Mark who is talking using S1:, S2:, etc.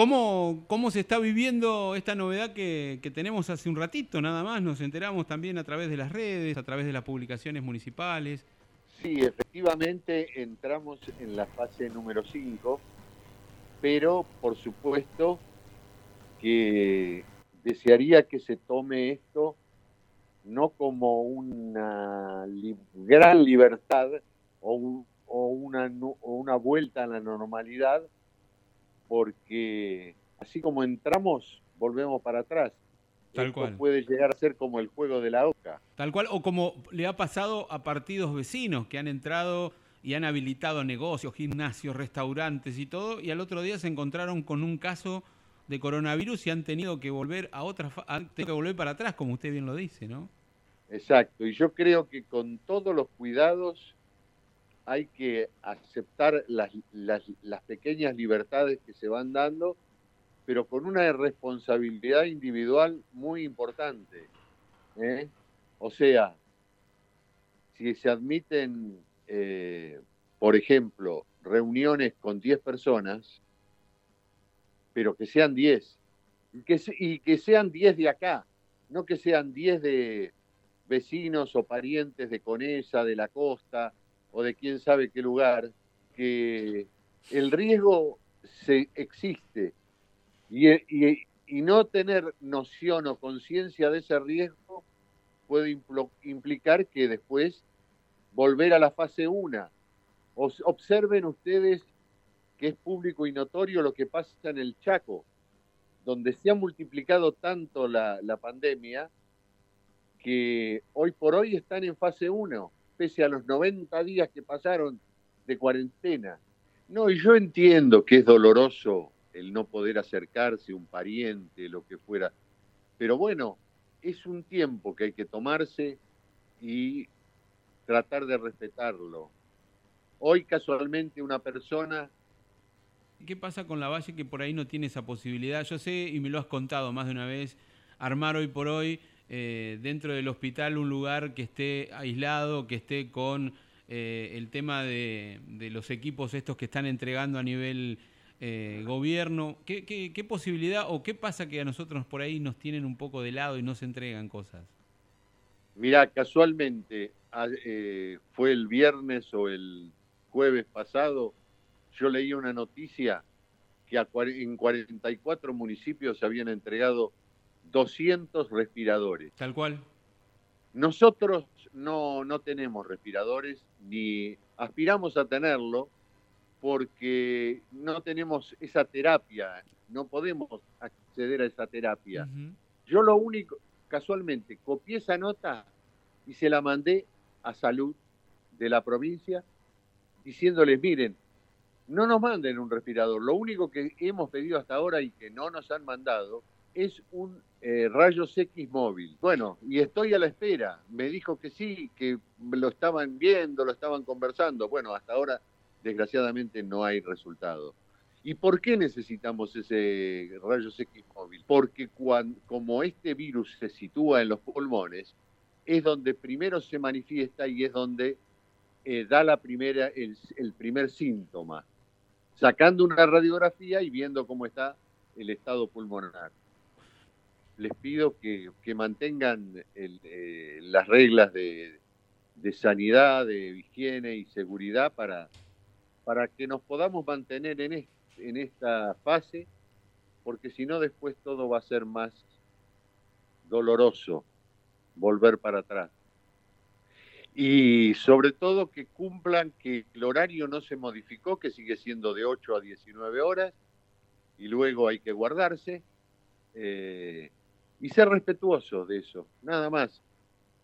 S1: ¿Cómo, ¿Cómo se está viviendo esta novedad que, tenemos hace un ratito nada más? Nos enteramos también a través de las redes, a través de las publicaciones municipales.
S2: Sí, efectivamente entramos en la fase número 5, pero por supuesto que desearía que se tome esto no como una gran libertad o, una, o una vuelta a la normalidad, porque así como entramos, volvemos para atrás. Tal cual. puede llegar a ser como el juego de la oca.
S1: Tal cual, o como le ha pasado a partidos vecinos que han entrado y han habilitado negocios, gimnasios, restaurantes y todo, y al otro día se encontraron con un caso de coronavirus y han tenido que volver a otra, han tenido que volver para atrás, como usted bien lo dice, ¿no?
S2: Exacto, y yo creo que con todos los cuidados hay que aceptar las, las, pequeñas libertades que se van dando, pero con una responsabilidad individual muy importante. ¿eh? O sea, si se admiten, eh, por ejemplo, reuniones con 10 personas, pero que sean 10, y que, y que sean 10 de acá, no que sean 10 de vecinos o parientes de Conesa, de la costa, o de quién sabe qué lugar, que el riesgo se existe y, y, no tener noción o conciencia de ese riesgo puede implicar que después volver a la fase 1. Observen ustedes que es público y notorio lo que pasa en el Chaco, donde se ha multiplicado tanto la, la pandemia que hoy por hoy están en fase 1 pese a los 90 días que pasaron de cuarentena. No, y yo entiendo que es doloroso el no poder acercarse, un pariente, lo que fuera, pero bueno, es un tiempo que hay que tomarse y tratar de respetarlo. Hoy casualmente una persona...
S1: ¿Qué pasa con la Valle que por ahí no tiene esa posibilidad? Yo sé, y me lo has contado más de una vez, armar hoy por hoy eh, dentro del hospital un lugar que esté aislado, que esté con eh, el tema de, los equipos estos que están entregando a nivel eh, gobierno. ¿Qué, posibilidad o qué pasa que a nosotros por ahí nos tienen un poco de lado y no se entregan cosas?
S2: Mira, casualmente fue el viernes o el jueves pasado, yo leí una noticia que en 44 municipios se habían entregado 200 respiradores.
S1: Tal cual.
S2: Nosotros no, no tenemos respiradores ni aspiramos a tenerlo porque no tenemos esa terapia, no podemos acceder a esa terapia. Yo lo único, casualmente, copié esa nota y se la mandé a salud de la provincia diciéndoles, miren, no nos manden un respirador, lo único que hemos pedido hasta ahora y que no nos han mandado es un eh, rayos X móvil. Bueno, y estoy a la espera. Me dijo que sí, que lo estaban viendo, lo estaban conversando. Bueno, hasta ahora, desgraciadamente, no hay resultado. ¿Y por qué necesitamos ese rayos X móvil? Porque cuando, como este virus se sitúa en los pulmones, es donde primero se manifiesta y es donde eh, da la primera, el, el primer síntoma, sacando una radiografía y viendo cómo está el estado pulmonar les pido que, mantengan eh, las reglas de, sanidad, de higiene y seguridad para, para que nos podamos mantener en, esta fase, porque si no después todo va a ser más doloroso volver para atrás. Y sobre todo que cumplan que el horario no se modificó, que sigue siendo de 8 a 19 horas, y luego hay que guardarse. Eh, y ser respetuoso de eso, nada más.